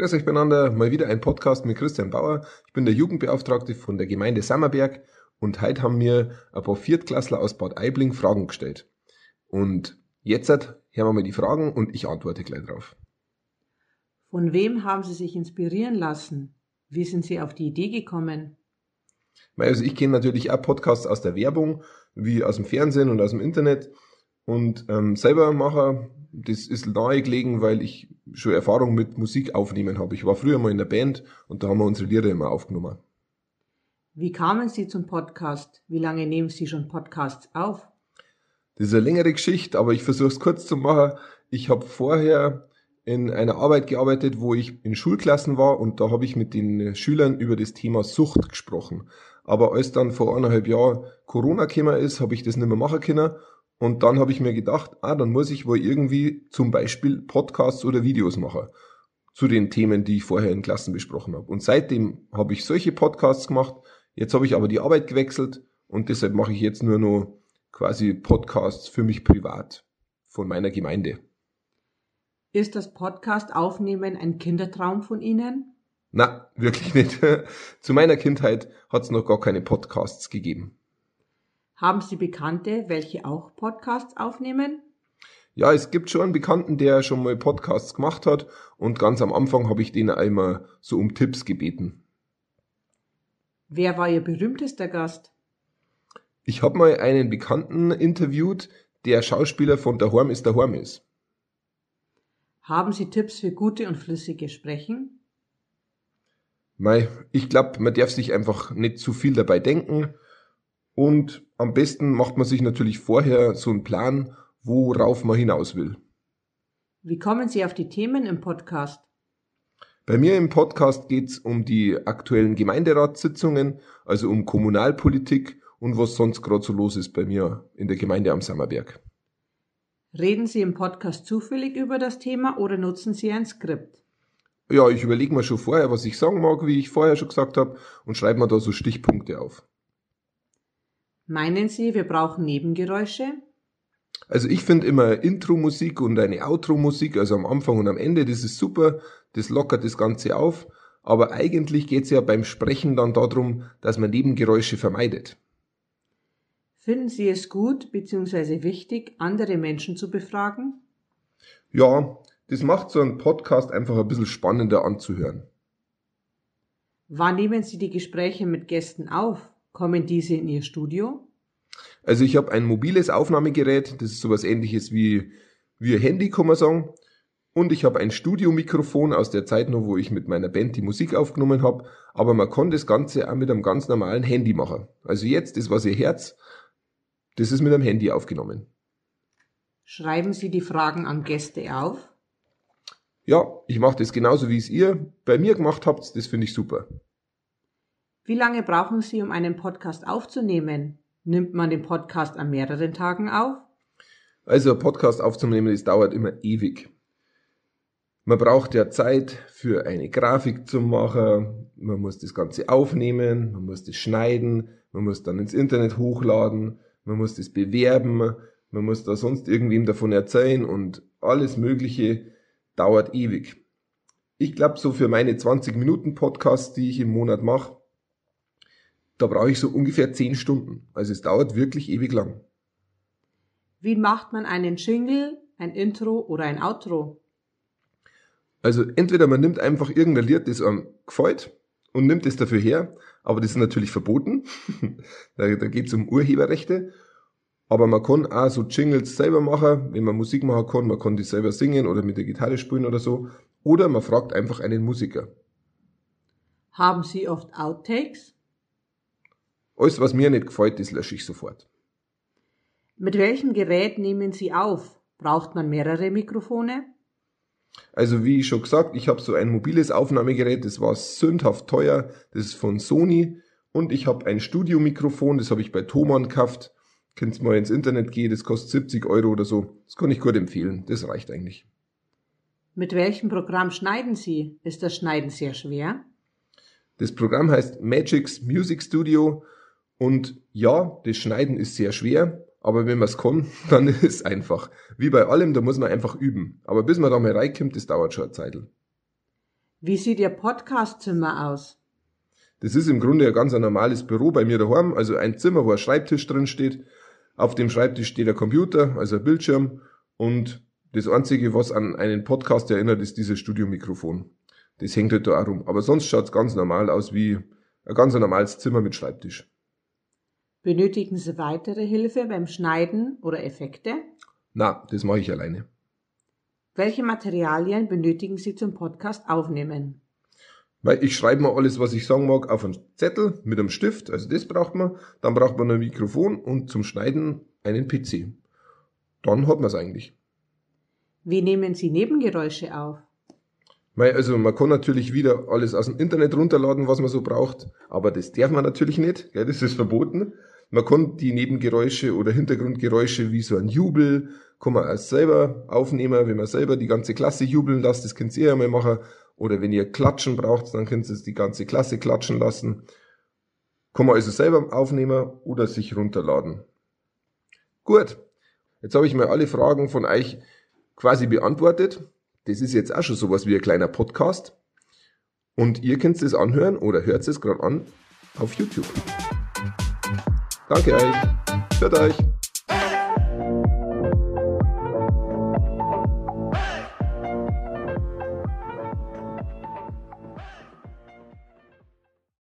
Grüß euch beieinander, mal wieder ein Podcast mit Christian Bauer. Ich bin der Jugendbeauftragte von der Gemeinde Sammerberg und heute haben mir ein paar Viertklässler aus Bad Aibling Fragen gestellt. Und jetzt hören wir mal die Fragen und ich antworte gleich drauf. Von wem haben Sie sich inspirieren lassen? Wie sind Sie auf die Idee gekommen? Also ich kenne natürlich auch Podcasts aus der Werbung, wie aus dem Fernsehen und aus dem Internet. Und ähm, selber mache, das ist nahegelegen, weil ich schon Erfahrung mit Musik aufnehmen habe. Ich war früher mal in der Band und da haben wir unsere Lieder immer aufgenommen. Wie kamen Sie zum Podcast? Wie lange nehmen Sie schon Podcasts auf? Das ist eine längere Geschichte, aber ich versuche es kurz zu machen. Ich habe vorher in einer Arbeit gearbeitet, wo ich in Schulklassen war und da habe ich mit den Schülern über das Thema Sucht gesprochen. Aber als dann vor eineinhalb Jahren Corona gekommen ist, habe ich das nicht mehr machen können und dann habe ich mir gedacht, ah, dann muss ich wohl irgendwie zum Beispiel Podcasts oder Videos machen zu den Themen, die ich vorher in Klassen besprochen habe. Und seitdem habe ich solche Podcasts gemacht. Jetzt habe ich aber die Arbeit gewechselt und deshalb mache ich jetzt nur noch quasi Podcasts für mich privat von meiner Gemeinde. Ist das Podcast aufnehmen ein Kindertraum von Ihnen? Na, wirklich nicht. Zu meiner Kindheit hat es noch gar keine Podcasts gegeben. Haben Sie Bekannte, welche auch Podcasts aufnehmen? Ja, es gibt schon einen Bekannten, der schon mal Podcasts gemacht hat und ganz am Anfang habe ich den einmal so um Tipps gebeten. Wer war Ihr berühmtester Gast? Ich habe mal einen Bekannten interviewt, der Schauspieler von Der Horm ist der Horm ist. Haben Sie Tipps für gute und flüssige Sprechen? Mei, ich glaube, man darf sich einfach nicht zu viel dabei denken und am besten macht man sich natürlich vorher so einen Plan, worauf man hinaus will. Wie kommen Sie auf die Themen im Podcast? Bei mir im Podcast geht's um die aktuellen Gemeinderatssitzungen, also um Kommunalpolitik und was sonst gerade so los ist bei mir in der Gemeinde am Sammerberg. Reden Sie im Podcast zufällig über das Thema oder nutzen Sie ein Skript? Ja, ich überlege mir schon vorher, was ich sagen mag, wie ich vorher schon gesagt habe, und schreibe mir da so Stichpunkte auf. Meinen Sie, wir brauchen Nebengeräusche? Also ich finde immer Intro-Musik und eine Outro-Musik, also am Anfang und am Ende, das ist super, das lockert das Ganze auf. Aber eigentlich geht es ja beim Sprechen dann darum, dass man Nebengeräusche vermeidet. Finden Sie es gut bzw. wichtig, andere Menschen zu befragen? Ja, das macht so einen Podcast einfach ein bisschen spannender anzuhören. Wann nehmen Sie die Gespräche mit Gästen auf? Kommen diese in Ihr Studio? Also ich habe ein mobiles Aufnahmegerät, das ist sowas ähnliches wie, wie ein Handy, kann man sagen. Und ich habe ein Studiomikrofon aus der Zeit noch, wo ich mit meiner Band die Musik aufgenommen habe. Aber man kann das Ganze auch mit einem ganz normalen Handy machen. Also jetzt, das was ihr Herz, das ist mit einem Handy aufgenommen. Schreiben Sie die Fragen an Gäste auf? Ja, ich mache das genauso, wie es ihr bei mir gemacht habt. Das finde ich super. Wie lange brauchen Sie, um einen Podcast aufzunehmen? Nimmt man den Podcast an mehreren Tagen auf? Also, Podcast aufzunehmen, das dauert immer ewig. Man braucht ja Zeit für eine Grafik zu machen, man muss das Ganze aufnehmen, man muss das schneiden, man muss dann ins Internet hochladen, man muss das bewerben, man muss da sonst irgendwem davon erzählen und alles Mögliche dauert ewig. Ich glaube, so für meine 20 Minuten Podcasts, die ich im Monat mache, da brauche ich so ungefähr zehn Stunden. Also es dauert wirklich ewig lang. Wie macht man einen Jingle, ein Intro oder ein Outro? Also entweder man nimmt einfach irgendein Lied, das einem gefällt und nimmt es dafür her, aber das ist natürlich verboten. da da geht es um Urheberrechte. Aber man kann auch so Jingles selber machen, wenn man Musik machen kann. Man kann die selber singen oder mit der Gitarre spielen oder so. Oder man fragt einfach einen Musiker. Haben Sie oft Outtakes? Alles, was mir nicht gefällt, das lösche ich sofort. Mit welchem Gerät nehmen Sie auf? Braucht man mehrere Mikrofone? Also wie schon gesagt, ich habe so ein mobiles Aufnahmegerät, das war sündhaft teuer, das ist von Sony und ich habe ein Studiomikrofon, das habe ich bei Thomann gekauft. Könnt mal ins Internet gehen, das kostet 70 Euro oder so. Das kann ich gut empfehlen, das reicht eigentlich. Mit welchem Programm schneiden Sie? Ist das Schneiden sehr schwer? Das Programm heißt Magix Music Studio und ja, das Schneiden ist sehr schwer, aber wenn man es kann, dann ist es einfach. Wie bei allem, da muss man einfach üben. Aber bis man da mal reinkommt, das dauert schon eine Zeit. Wie sieht Ihr Podcastzimmer aus? Das ist im Grunde ein ganz normales Büro bei mir daheim, also ein Zimmer, wo ein Schreibtisch drin steht. Auf dem Schreibtisch steht ein Computer, also ein Bildschirm und das Einzige, was an einen Podcast erinnert, ist dieses Studiomikrofon. Das hängt halt da auch rum. Aber sonst schaut's ganz normal aus wie ein ganz normales Zimmer mit Schreibtisch. Benötigen Sie weitere Hilfe beim Schneiden oder Effekte? Na, das mache ich alleine. Welche Materialien benötigen Sie zum Podcast aufnehmen? Weil ich schreibe mal alles, was ich sagen mag, auf einen Zettel mit einem Stift, also das braucht man. Dann braucht man ein Mikrofon und zum Schneiden einen PC. Dann hat man es eigentlich. Wie nehmen Sie Nebengeräusche auf? Also man kann natürlich wieder alles aus dem Internet runterladen, was man so braucht, aber das darf man natürlich nicht, gell, das ist verboten. Man kann die Nebengeräusche oder Hintergrundgeräusche wie so ein Jubel, kann man auch selber aufnehmen, wenn man selber die ganze Klasse jubeln lässt, das könnt ihr ja mal machen. Oder wenn ihr Klatschen braucht, dann könnt ihr die ganze Klasse klatschen lassen. Kann man also selber aufnehmen oder sich runterladen. Gut, jetzt habe ich mal alle Fragen von euch quasi beantwortet. Das ist jetzt auch schon sowas wie ein kleiner Podcast. Und ihr könnt es anhören oder hört es gerade an auf YouTube. Danke euch. Hört euch.